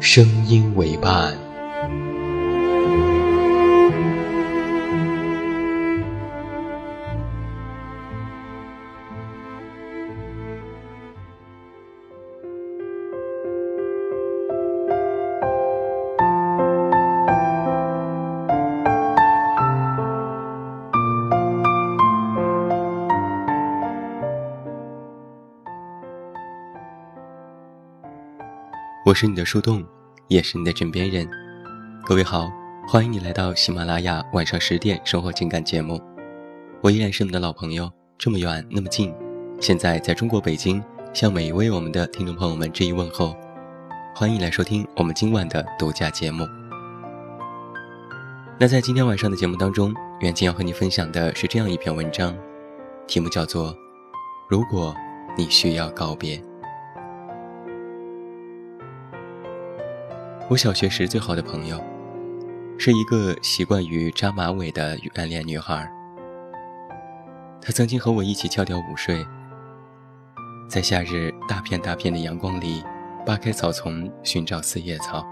声音为伴。我是你的树洞，也是你的枕边人。各位好，欢迎你来到喜马拉雅晚上十点生活情感节目。我依然是你的老朋友，这么远那么近，现在在中国北京，向每一位我们的听众朋友们致以问候。欢迎来收听我们今晚的独家节目。那在今天晚上的节目当中，远近要和你分享的是这样一篇文章，题目叫做《如果你需要告别》。我小学时最好的朋友，是一个习惯于扎马尾的暗恋女孩。她曾经和我一起翘跳午睡，在夏日大片大片的阳光里，扒开草丛寻找四叶草，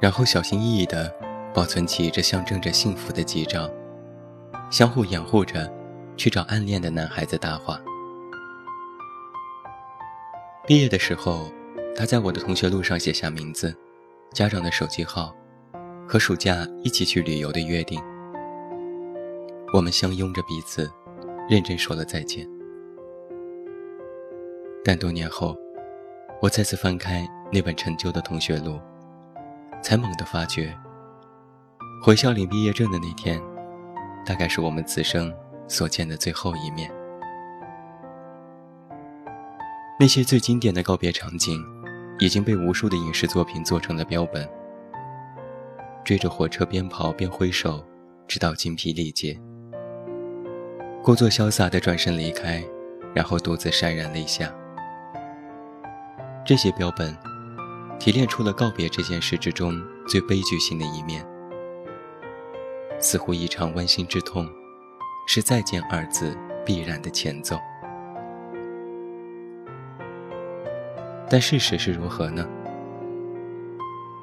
然后小心翼翼地保存起这象征着幸福的记照，相互掩护着去找暗恋的男孩子搭话。毕业的时候。他在我的同学录上写下名字、家长的手机号和暑假一起去旅游的约定。我们相拥着彼此，认真说了再见。但多年后，我再次翻开那本陈旧的同学录，才猛地发觉，回校领毕业证的那天，大概是我们此生所见的最后一面。那些最经典的告别场景。已经被无数的影视作品做成了标本。追着火车边跑边挥手，直到精疲力竭。故作潇洒地转身离开，然后独自潸然泪下。这些标本，提炼出了告别这件事之中最悲剧性的一面。似乎一场剜心之痛，是再见二字必然的前奏。但事实是如何呢？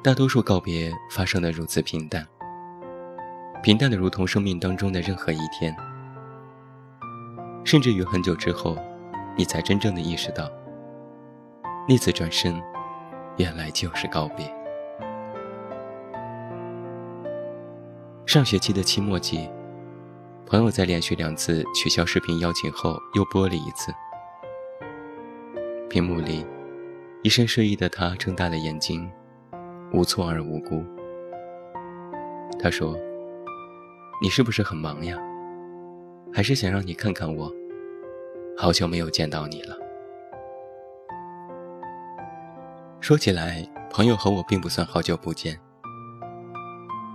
大多数告别发生的如此平淡，平淡的如同生命当中的任何一天，甚至于很久之后，你才真正的意识到，那次转身，原来就是告别。上学期的期末季，朋友在连续两次取消视频邀请后，又播了一次，屏幕里。一身睡衣的他睁大了眼睛，无措而无辜。他说：“你是不是很忙呀？还是想让你看看我？好久没有见到你了。”说起来，朋友和我并不算好久不见。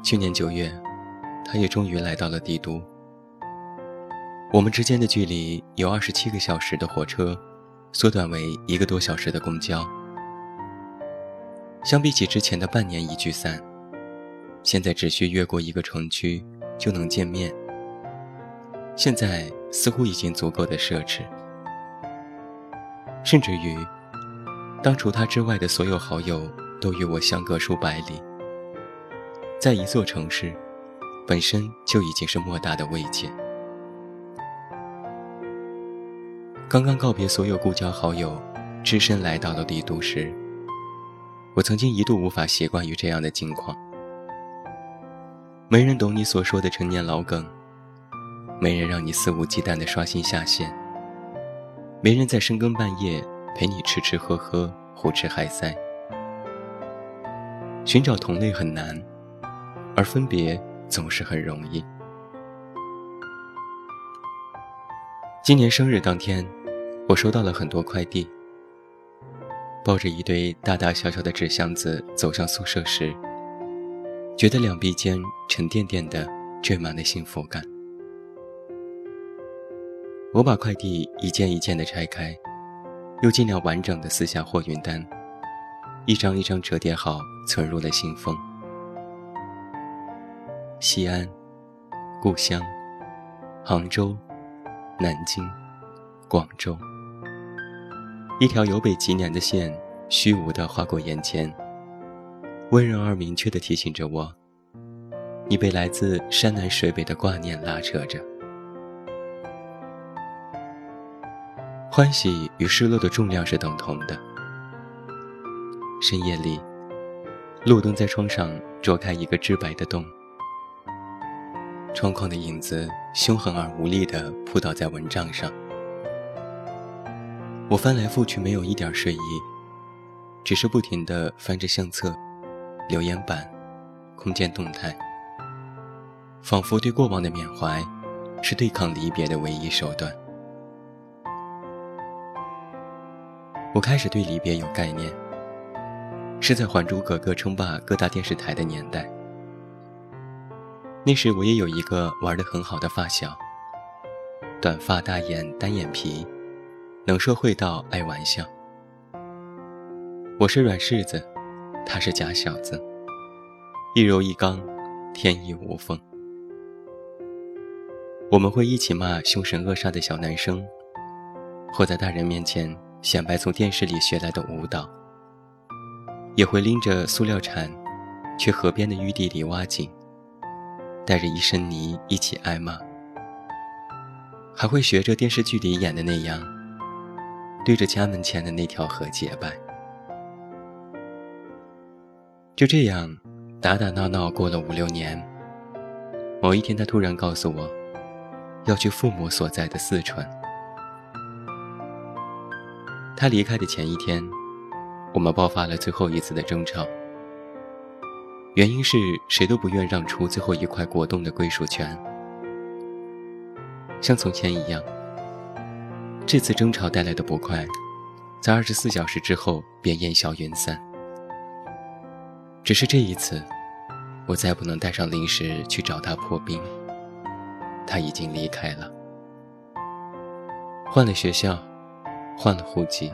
去年九月，他也终于来到了帝都。我们之间的距离由二十七个小时的火车，缩短为一个多小时的公交。相比起之前的半年一聚散，现在只需越过一个城区就能见面。现在似乎已经足够的奢侈，甚至于，当除他之外的所有好友都与我相隔数百里，在一座城市，本身就已经是莫大的慰藉。刚刚告别所有故交好友，只身来到了帝都时。我曾经一度无法习惯于这样的境况。没人懂你所说的成年老梗，没人让你肆无忌惮的刷新下限，没人在深更半夜陪你吃吃喝喝、胡吃海塞。寻找同类很难，而分别总是很容易。今年生日当天，我收到了很多快递。抱着一堆大大小小的纸箱子走向宿舍时，觉得两臂间沉甸甸的缀满了幸福感。我把快递一件一件的拆开，又尽量完整的撕下货运单，一张一张折叠好，存入了信封。西安，故乡，杭州。南京，广州，一条由北及南的线，虚无地划过眼前，温柔而明确地提醒着我：你被来自山南水北的挂念拉扯着。欢喜与失落的重量是等同的。深夜里，路灯在窗上啄开一个致白的洞。窗框的影子凶狠而无力地扑倒在蚊帐上，我翻来覆去没有一点睡意，只是不停地翻着相册、留言板、空间动态，仿佛对过往的缅怀是对抗离别的唯一手段。我开始对离别有概念，是在《还珠格格》称霸各大电视台的年代。那时我也有一个玩得很好的发小，短发大眼单眼皮，能说会道爱玩笑。我是软柿子，他是假小子，一柔一刚，天衣无缝。我们会一起骂凶神恶煞的小男生，或在大人面前显摆从电视里学来的舞蹈，也会拎着塑料铲，去河边的淤地里挖井。带着一身泥一起挨骂，还会学着电视剧里演的那样，对着家门前的那条河结拜。就这样，打打闹闹过了五六年。某一天，他突然告诉我，要去父母所在的四川。他离开的前一天，我们爆发了最后一次的争吵。原因是谁都不愿让出最后一块果冻的归属权，像从前一样。这次争吵带来的不快，在二十四小时之后便烟消云散。只是这一次，我再不能带上零食去找他破冰。他已经离开了，换了学校，换了户籍。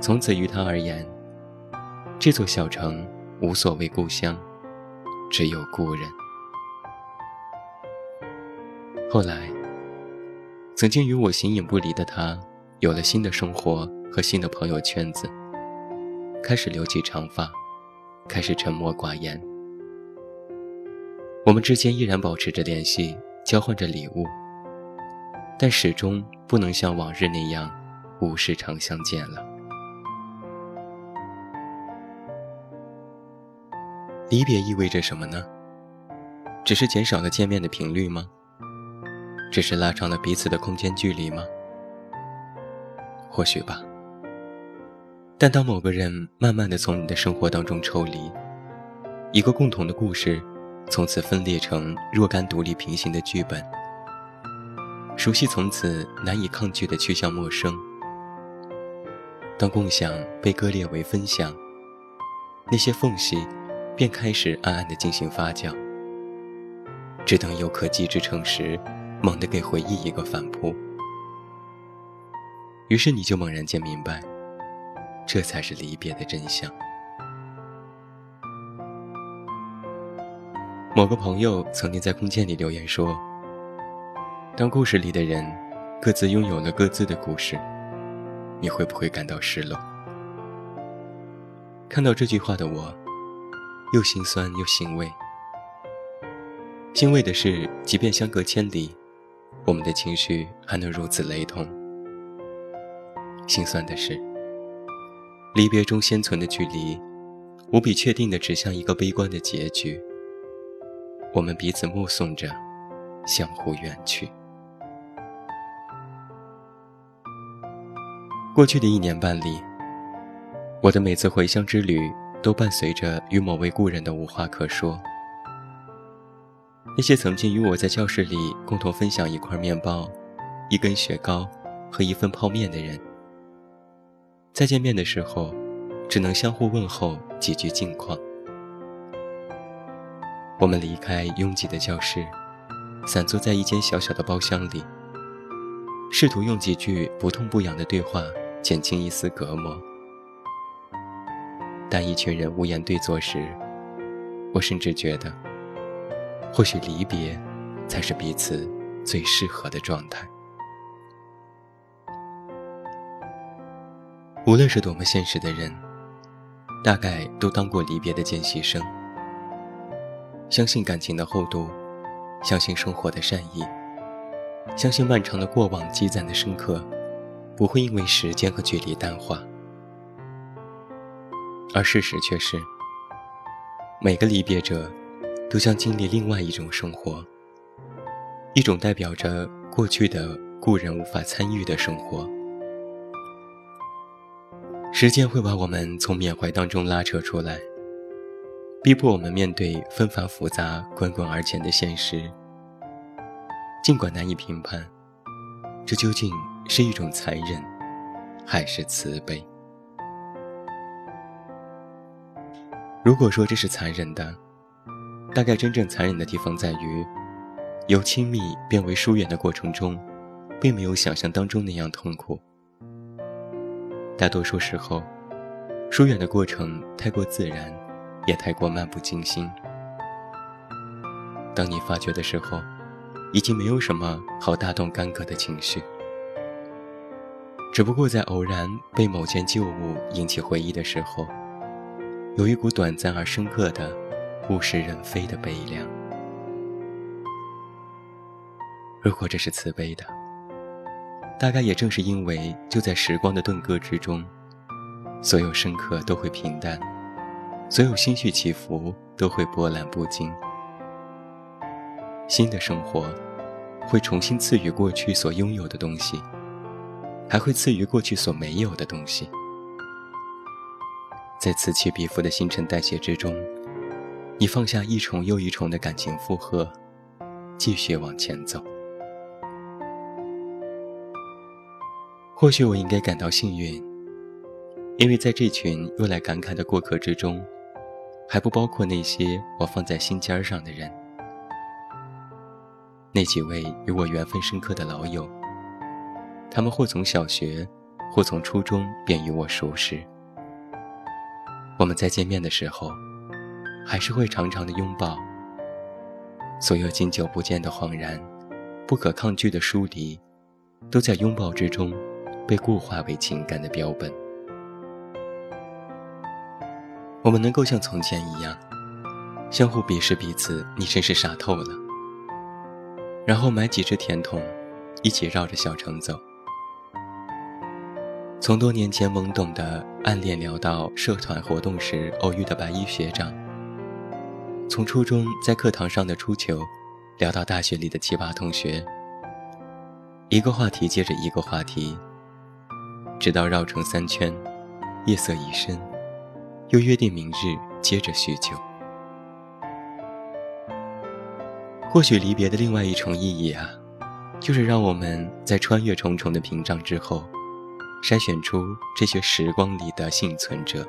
从此于他而言，这座小城。无所谓故乡，只有故人。后来，曾经与我形影不离的他，有了新的生活和新的朋友圈子，开始留起长发，开始沉默寡言。我们之间依然保持着联系，交换着礼物，但始终不能像往日那样，无时常相见了。离别意味着什么呢？只是减少了见面的频率吗？只是拉长了彼此的空间距离吗？或许吧。但当某个人慢慢的从你的生活当中抽离，一个共同的故事，从此分裂成若干独立平行的剧本，熟悉从此难以抗拒的趋向陌生。当共享被割裂为分享，那些缝隙。便开始暗暗的进行发酵，只等有可及之城时，猛地给回忆一个反扑。于是你就猛然间明白，这才是离别的真相。某个朋友曾经在空间里留言说：“当故事里的人各自拥有了各自的故事，你会不会感到失落？”看到这句话的我。又心酸又欣慰。欣慰的是，即便相隔千里，我们的情绪还能如此雷同；心酸的是，离别中先存的距离，无比确定的指向一个悲观的结局。我们彼此目送着，相互远去。过去的一年半里，我的每次回乡之旅都伴随着与某位故人的无话可说。那些曾经与我在教室里共同分享一块面包、一根雪糕和一份泡面的人，再见面的时候，只能相互问候几句近况。我们离开拥挤的教室，散坐在一间小小的包厢里，试图用几句不痛不痒的对话减轻一丝隔膜。当一群人无言对坐时，我甚至觉得。或许离别，才是彼此最适合的状态。无论是多么现实的人，大概都当过离别的见习生。相信感情的厚度，相信生活的善意，相信漫长的过往积攒的深刻，不会因为时间和距离淡化。而事实却是，每个离别者。都将经历另外一种生活，一种代表着过去的故人无法参与的生活。时间会把我们从缅怀当中拉扯出来，逼迫我们面对纷繁复杂、滚滚而前的现实。尽管难以评判，这究竟是一种残忍，还是慈悲？如果说这是残忍的，大概真正残忍的地方在于，由亲密变为疏远的过程中，并没有想象当中那样痛苦。大多数时候，疏远的过程太过自然，也太过漫不经心。当你发觉的时候，已经没有什么好大动干戈的情绪，只不过在偶然被某件旧物引起回忆的时候，有一股短暂而深刻的。物是人非的悲凉。如果这是慈悲的，大概也正是因为就在时光的顿歌之中，所有深刻都会平淡，所有心绪起伏都会波澜不惊。新的生活会重新赐予过去所拥有的东西，还会赐予过去所没有的东西。在此起彼伏的新陈代谢之中。你放下一重又一重的感情负荷，继续往前走。或许我应该感到幸运，因为在这群用来感慨的过客之中，还不包括那些我放在心尖上的人。那几位与我缘分深刻的老友，他们或从小学，或从初中便与我熟识。我们在见面的时候。还是会长长的拥抱。所有经久不见的恍然，不可抗拒的疏离，都在拥抱之中，被固化为情感的标本。我们能够像从前一样，相互鄙视彼此，你真是傻透了。然后买几只甜筒，一起绕着小城走。从多年前懵懂的暗恋聊到社团活动时偶遇的白衣学长。从初中在课堂上的出糗，聊到大学里的奇葩同学，一个话题接着一个话题，直到绕成三圈，夜色已深，又约定明日接着叙旧。或许离别的另外一重意义啊，就是让我们在穿越重重的屏障之后，筛选出这些时光里的幸存者。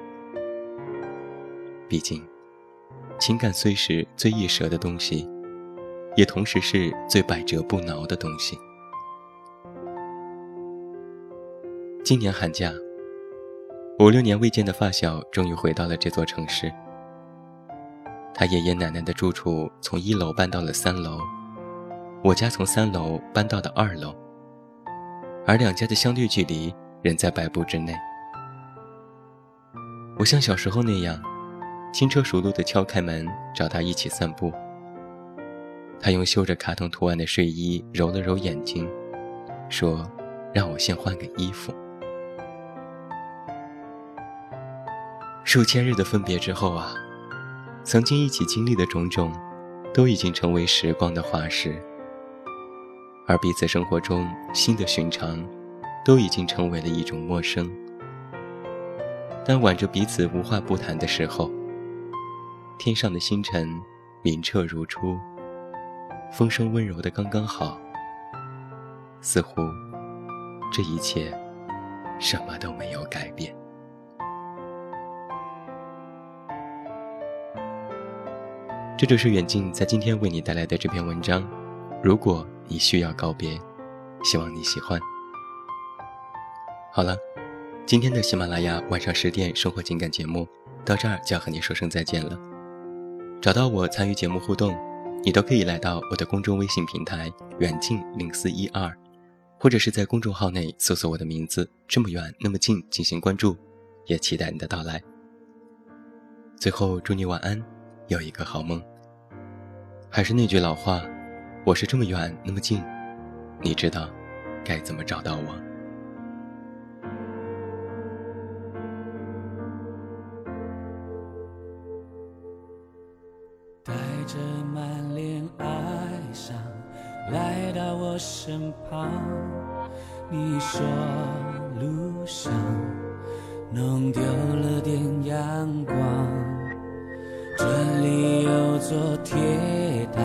毕竟。情感虽是最易折的东西，也同时是最百折不挠的东西。今年寒假，五六年未见的发小终于回到了这座城市。他爷爷奶奶的住处从一楼搬到了三楼，我家从三楼搬到了二楼，而两家的相对距离仍在百步之内。我像小时候那样。轻车熟路地敲开门，找他一起散步。他用绣着卡通图案的睡衣揉了揉眼睛，说：“让我先换个衣服。”数千日的分别之后啊，曾经一起经历的种种，都已经成为时光的化石，而彼此生活中新的寻常，都已经成为了一种陌生。但挽着彼此无话不谈的时候，天上的星辰明澈如初，风声温柔的刚刚好，似乎这一切什么都没有改变。这就是远近在今天为你带来的这篇文章。如果你需要告别，希望你喜欢。好了，今天的喜马拉雅晚上十点生活情感节目到这儿就要和你说声再见了。找到我参与节目互动，你都可以来到我的公众微信平台远近零四一二，或者是在公众号内搜索我的名字这么远那么近进行关注，也期待你的到来。最后祝你晚安。有一个好梦。还是那句老话，我是这么远那么近，你知道该怎么找到我？着满脸哀伤来到我身旁，你说路上弄丢了点阳光。这里有座铁塔，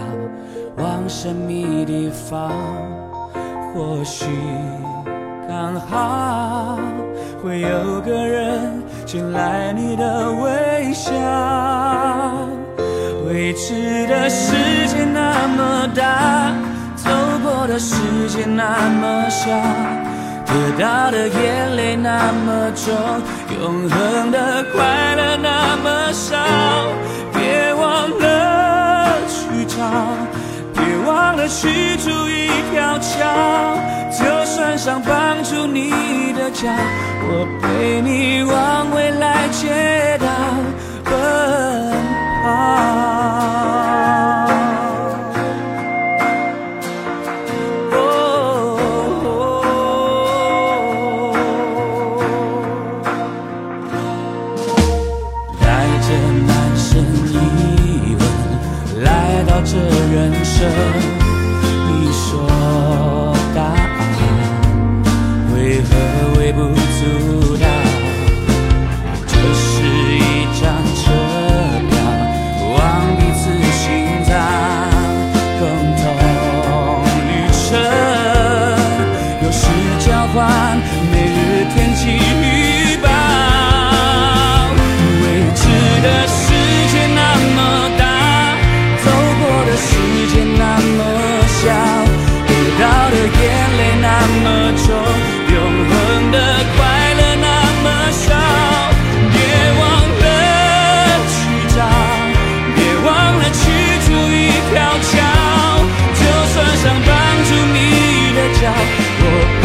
往神秘地方。或许刚好会有个人进来你的微笑。未知的世界那么大，走过的世界那么小，得到的眼泪那么重，永恒的快乐那么少。别忘了去找，别忘了去筑一条桥。就算想绑住你的脚，我陪你往未来街道我